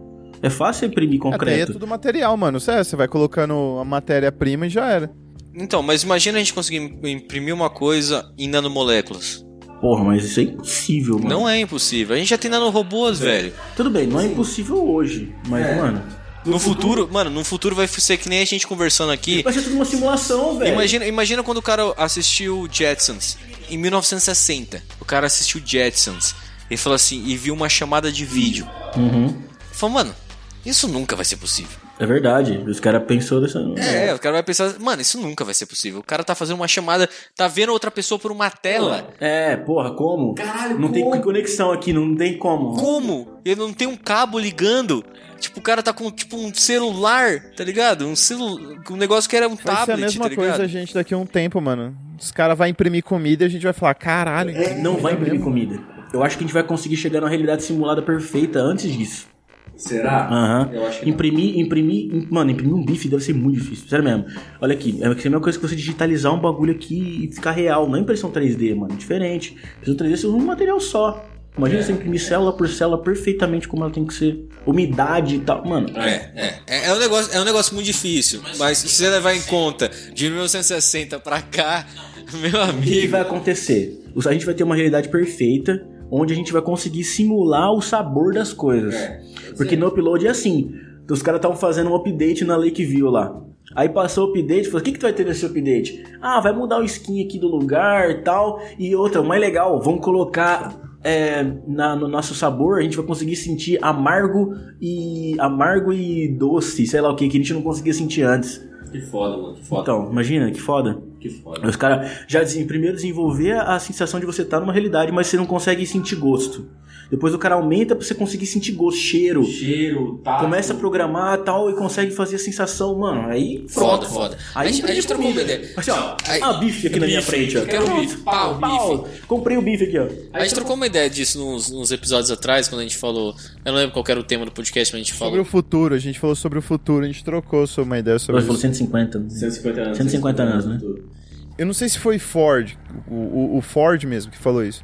É fácil imprimir é concreto. tudo material, mano. Você, você vai colocando a matéria-prima e já era. Então, mas imagina a gente conseguir imprimir uma coisa em nanomoléculas. Porra, mas isso é impossível, mano. Não é impossível. A gente já tem nanorobôs, velho. Tudo bem, não é impossível hoje, mas, É. mano, No futuro, mano, no futuro vai ser que nem a gente conversando aqui. vai ser tudo uma simulação, velho. Imagina, imagina quando o cara assistiu Jetsons em 1960. O cara assistiu Jetsons e falou assim e viu uma chamada de vídeo. Uhum. Falou, mano, isso nunca vai ser possível. É verdade. Os caras pensou dessa. É, o cara vai pensar, mano, isso nunca vai ser possível. O cara tá fazendo uma chamada, tá vendo outra pessoa por uma tela. É, porra, como? Caralho, Não tem como? conexão aqui, não tem como. Como? Ele não tem um cabo ligando. Tipo, o cara tá com tipo um celular, tá ligado? Um celular, um negócio que era um Vai tablet, ser a mesma tá ligado? coisa a gente daqui a um tempo, mano. Os caras vão imprimir comida e a gente vai falar, caralho. É, Não vai imprimir comida. Eu acho que a gente vai conseguir chegar numa realidade simulada perfeita antes disso. Será? Aham. Eu acho que. Imprimir, imprimir. im- Mano, imprimir um bife deve ser muito difícil. Sério mesmo. Olha aqui, é a mesma coisa que você digitalizar um bagulho aqui e ficar real. Não é impressão 3D, mano. Diferente. Impressão 3D você usa um material só. Imagina você imprimir célula por célula perfeitamente como ela tem que ser. Umidade e tal. Mano, É, é, é, é um negócio, é um negócio muito difícil, mas se você levar em conta de 1960 pra cá, (laughs) meu o que amigo, vai acontecer? A gente vai ter uma realidade perfeita onde a gente vai conseguir simular o sabor das coisas. Porque no upload é assim. Os caras estavam fazendo um update na Lakeview lá. Aí passou o update, falou, o que, que tu vai ter nesse update? Ah, vai mudar o skin aqui do lugar e tal. E outra, o mais legal, vamos colocar é, na- no nosso sabor, a gente vai conseguir sentir amargo e amargo e doce, sei lá o que, que a gente não conseguia sentir antes. Que foda, mano. Que foda. Então, imagina, que foda. Que foda. Os caras já primeiro desenvolver a sensação de você estar numa realidade, mas você não consegue sentir gosto. Depois o cara aumenta pra você conseguir sentir gosto, cheiro. Cheiro, tá. Começa a programar tal e consegue fazer a sensação, mano. Aí. foda, foda. Aí a gente, a gente trocou uma ideia. Assim, ó, Aí- ah, bife aqui na minha bife, frente, ó. eu quero bife, pau, bife. Comprei o bife aqui, ó. A gente trocou uma ideia disso nos, nos episódios atrás, quando a gente falou. Eu não lembro qual era o tema do podcast, mas a gente Sobre falou. o futuro, a gente falou sobre o futuro, a gente trocou sobre uma ideia sobre Ele falou isso. 150. né? 150 anos. 150 anos, né? Eu não sei se foi Ford, o- o Ford mesmo que falou isso.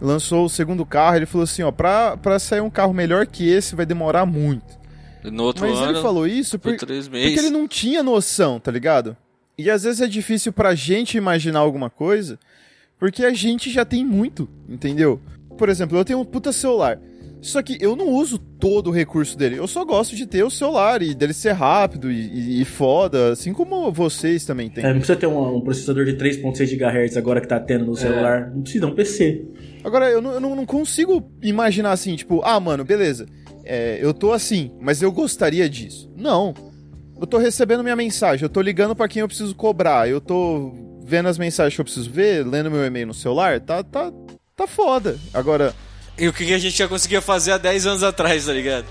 Lançou o segundo carro, ele falou assim, ó, pra, pra sair um carro melhor que esse vai demorar muito. No outro Mas ano. ele falou isso por porque ele não tinha noção, tá ligado? E às vezes é difícil pra gente imaginar alguma coisa, porque a gente já tem muito, entendeu? Por exemplo, eu tenho um puta celular. Só que eu não uso todo o recurso dele. Eu só gosto de ter o celular e dele ser rápido e, e- e foda, assim como vocês também têm. É, não precisa ter um, um processador de 3.6 GHz agora que tá tendo no celular. Não precisa, é um PC. Agora, eu não, eu não- consigo imaginar assim, tipo, ah, mano, beleza, é, eu tô assim, mas eu gostaria disso. Não. Eu tô recebendo minha mensagem, eu tô ligando pra quem eu preciso cobrar, eu tô vendo as mensagens que eu preciso ver, lendo meu e-mail no celular, tá, tá, tá foda. Agora, E o que a gente já conseguia fazer há 10 anos atrás, tá ligado?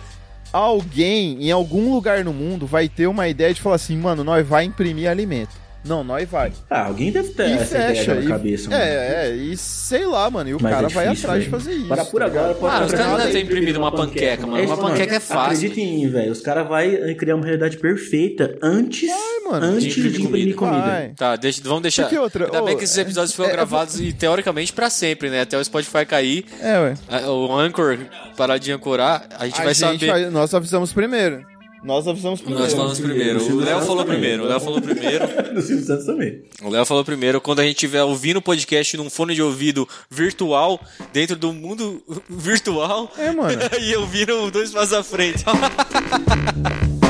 alguém em algum lugar no mundo vai ter uma ideia de falar assim, mano, nós vai imprimir alimento. Não, nós vai. Ah, alguém deve ter e essa ideia fecha. na e- cabeça. mano. é, é, e sei lá, mano, e o Mas cara é vai difícil, atrás de fazer isso. Para por tá agora, ligado? pode Ah, os caras nada devem ter imprimido uma panqueca, mano. É Uma isso, panqueca é fácil. Acredita em mim, velho. Os caras vão criar uma realidade perfeita antes, mano, antes de de imprimir comida. Vai. Tá, deixa, vamos deixar. Porque outra, Ainda bem ô, que esses é- episódios foram é- gravados e teoricamente pra sempre, né? Até o Spotify cair, É, ué. a- o Anchor parar de ancorar, a gente A vai gente saber. vai- nós avisamos primeiro. Nós avisamos primeiro. Nós falamos primeiro. O Léo falou primeiro. O Léo falou primeiro. No Silvio Santos também. O Léo falou primeiro. Quando a gente estiver ouvindo o podcast num fone de ouvido virtual, dentro do mundo (laughs) virtual, É, mano. (laughs) e ouvindo dois passos à frente. (laughs)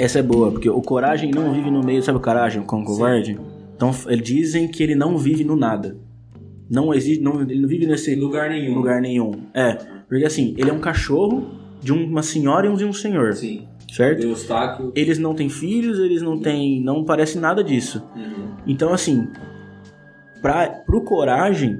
Essa é boa, porque o coragem não vive no meio, sabe o coragem, com o covarde? Então, eles dizem que ele não vive no nada. Não existe, não, ele não vive nesse Lugar nenhum. lugar nenhum. É, porque assim, ele é um cachorro de uma senhora e um de um senhor, Sim. certo? Eustáquio. Eles não têm filhos, eles não têm, não parece nada disso. Uhum. Então, assim, pra, pro coragem,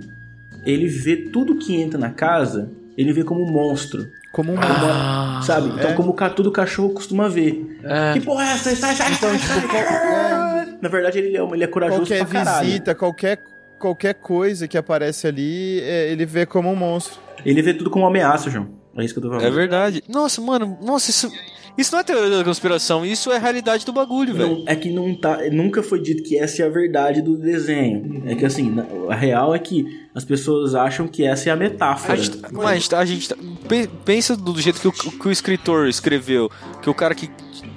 ele vê tudo que entra na casa, ele vê como um monstro. Como um Como- sabe? Então, é. como ca- todo cachorro costuma ver. Que porra é essa? Sai, sai, sai, sai, sai. Na verdade, ele é, ele é corajoso qualquer pra caralho. visita, qualquer, qualquer coisa que aparece ali, é, ele vê como um monstro. Ele vê tudo como uma ameaça, João. É isso que eu tô falando. É verdade. Nossa, mano, nossa, isso. Isso não é teoria da conspiração, isso é a realidade do bagulho, velho. É que não tá, nunca foi dito que essa é a verdade do desenho. É que assim, a real é que as pessoas acham que essa é a metáfora. A gente, mas a gente, tá- tá- pe- pensa do jeito que o, que o escritor escreveu, que o cara que.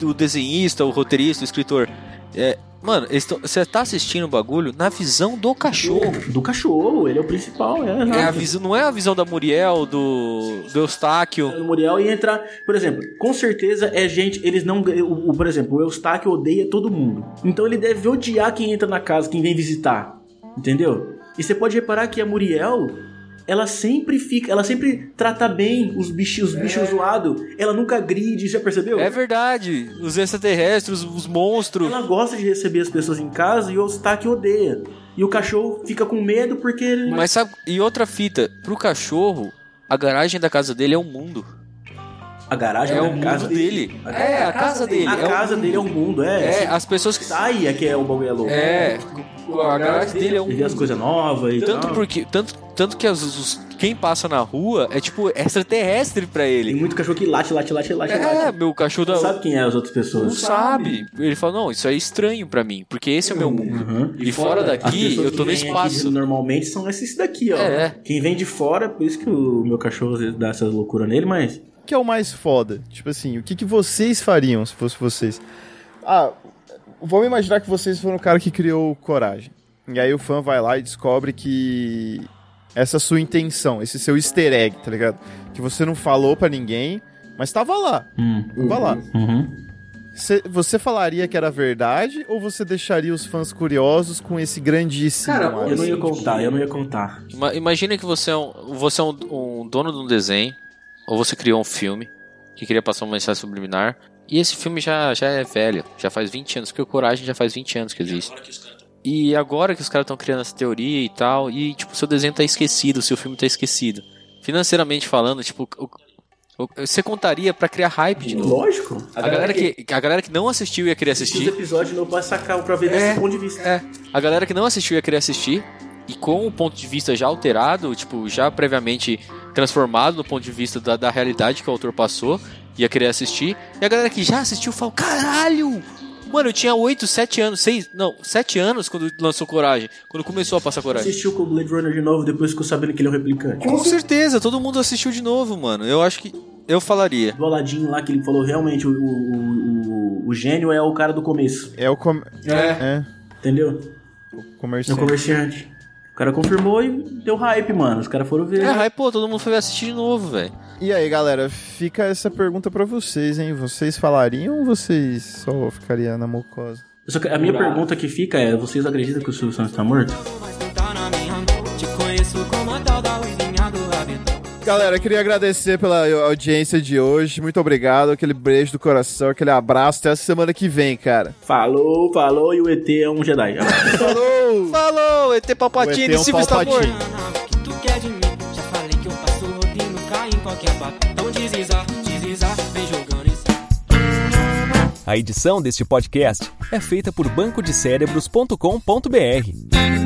O desenhista, o roteirista, o escritor. É, mano, você tá assistindo o bagulho na visão do cachorro. Do cachorro, ele é o principal, é. É a visão, não é a visão da Muriel, do, do Eustáquio. no Muriel e entrar, por exemplo, com certeza é gente, eles não, o, o- por exemplo, o Eustáquio odeia todo mundo. Então ele deve odiar quem entra na casa, quem vem visitar. Entendeu? E você pode reparar que a Muriel, ela sempre fica, ela sempre trata bem os bichos, os bichos zoados. Ela nunca agride, já percebeu? É verdade. Os extraterrestres, os monstros. Ela gosta de receber as pessoas em casa e o Eustáquio odeia. E o cachorro fica com medo porque ele... Mas sabe, e outra fita, pro cachorro, a garagem da casa dele é um mundo. A garagem É da o mundo casa dele. É, a casa dele. A é o casa dele é um mundo, é. É, as pessoas que. Sai é que é o bagulho é louco. É, a garagem dele é um Ele vê as coisas novas e Tanto tal. porque. Tanto, tanto que os- os- quem passa na rua é tipo extraterrestre pra Tem ele. muito cachorro que late, late, late, late, É, late. meu cachorro da. Não sabe quem é as outras Não pessoas. sabe. Ele fala, não, isso é estranho pra mim, porque esse é o meu mundo. Uhum. E fora As daqui, eu tô no espaço. normalmente são esses daqui, ó. É. Quem vem de fora, por isso que o meu cachorro às vezes dá essas loucuras nele, mas. O que é o mais foda? Tipo assim, o que, que vocês fariam se fosse vocês? Ah, vamos imaginar que vocês foram o cara que criou Coragem. E aí o fã vai lá e descobre que essa sua intenção, esse seu easter egg, tá ligado? Que você não falou pra ninguém, mas tava lá. Tava lá. Uhum. Cê- você falaria que era verdade ou você deixaria os fãs curiosos com esse grandíssimo Cara, ar, Eu não ia contar, eu não ia contar. Ima- Imagina que você é, um, você é um, um dono de um desenho, ou você criou um filme que queria passar uma mensagem subliminar, e esse filme já, já é velho, já faz 20 anos, porque o Coragem já faz 20 anos que existe. E agora que os caras estão criando essa teoria e tal, e tipo, seu desenho tá esquecido, seu filme tá esquecido. Financeiramente falando, tipo, o- o- você contaria pra criar hype de novo. Lógico. A galera que, a galera que não assistiu ia querer Os assistir. episódios não vai sacar pra ver É. desse ponto de vista. É, a galera que não assistiu ia querer assistir. E com o ponto de vista já alterado, tipo, já previamente transformado no ponto de vista da, da realidade que o autor passou, ia querer assistir. E a galera que já assistiu falou: caralho! Mano, eu tinha 8, 7 anos, 6. Não, 7 anos quando lançou Coragem. Quando começou a passar Coragem. Assistiu com o Blade Runner de novo, depois ficou sabendo que ele é um replicante. Com certeza, todo mundo assistiu de novo, mano. Eu acho que. Eu falaria. Do Aladdin lá que ele falou, realmente, o, o, o, o gênio é o cara do começo. É o com... é. Entendeu? o É o comerciante. O cara confirmou e deu hype, mano. Os caras foram ver. É, aí, pô, todo mundo foi assistir de novo, velho. E aí, galera, fica essa pergunta pra vocês, hein? Vocês falariam ou vocês só ficariam na mucosa? Só que a minha pergunta que fica é: vocês acreditam que o Silvio Santos tá morto? Galera, queria agradecer pela audiência de hoje. Muito obrigado. Aquele beijo do coração, aquele abraço. Até essa semana que vem, cara. Falou, falou, e o ET é um Jedi. (laughs) Falou! Falou, ET Palpatine, O ET é um Silvio Palpatine. que tu quer de mim? Já falei que eu passo rodinho, cai em qualquer. Então deslizar, deslizar, vem jogando esse. A edição deste podcast é feita por bancodecérebros.com.br.